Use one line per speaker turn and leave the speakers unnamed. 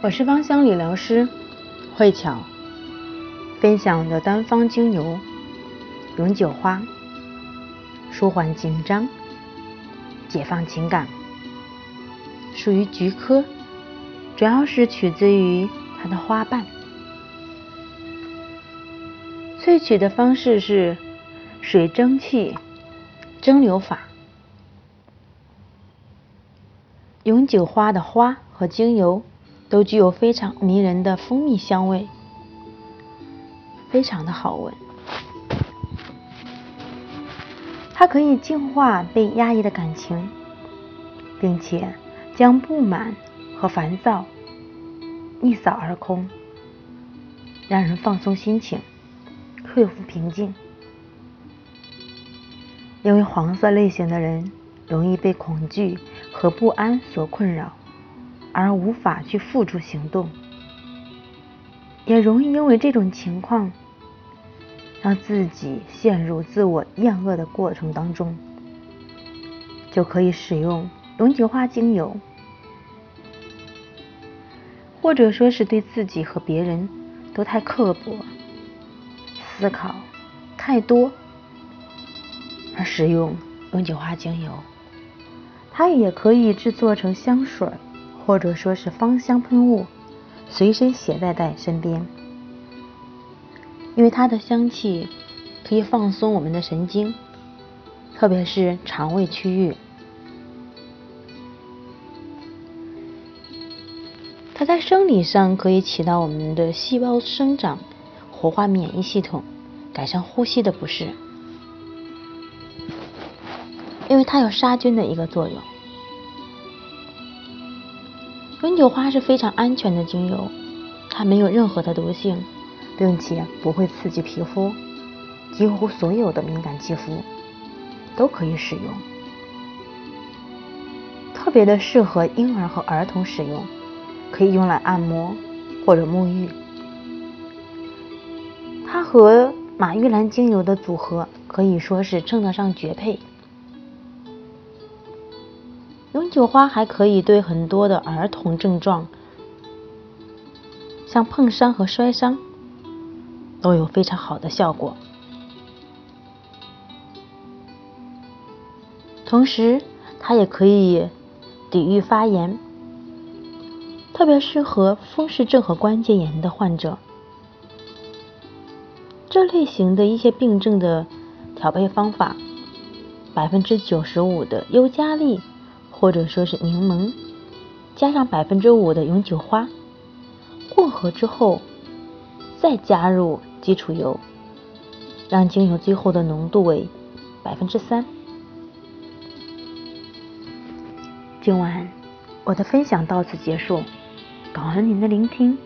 我是芳香理疗师慧巧，分享的单方精油永久花，舒缓紧张，解放情感，属于菊科，主要是取自于它的花瓣。萃取的方式是水蒸气蒸馏法。永久花的花和精油。都具有非常迷人的蜂蜜香味，非常的好闻。它可以净化被压抑的感情，并且将不满和烦躁一扫而空，让人放松心情，恢复平静。因为黄色类型的人容易被恐惧和不安所困扰。而无法去付诸行动，也容易因为这种情况，让自己陷入自我厌恶的过程当中，就可以使用永久花精油，或者说是对自己和别人都太刻薄、思考太多，而使用永久花精油，它也可以制作成香水。或者说是芳香喷雾，随身携带在身边，因为它的香气可以放松我们的神经，特别是肠胃区域。它在生理上可以起到我们的细胞生长、活化免疫系统、改善呼吸的不适，因为它有杀菌的一个作用。永久花是非常安全的精油，它没有任何的毒性，并且不会刺激皮肤，几乎所有的敏感肌肤都可以使用，特别的适合婴儿和儿童使用，可以用来按摩或者沐浴。它和马玉兰精油的组合可以说是称得上绝配。永久花还可以对很多的儿童症状，像碰伤和摔伤，都有非常好的效果。同时，它也可以抵御发炎，特别适合风湿症和关节炎的患者。这类型的一些病症的调配方法，百分之九十五的尤加利。或者说是柠檬，加上百分之五的永久花，混合之后，再加入基础油，让精油最后的浓度为百分之三。今晚我的分享到此结束，感恩您的聆听。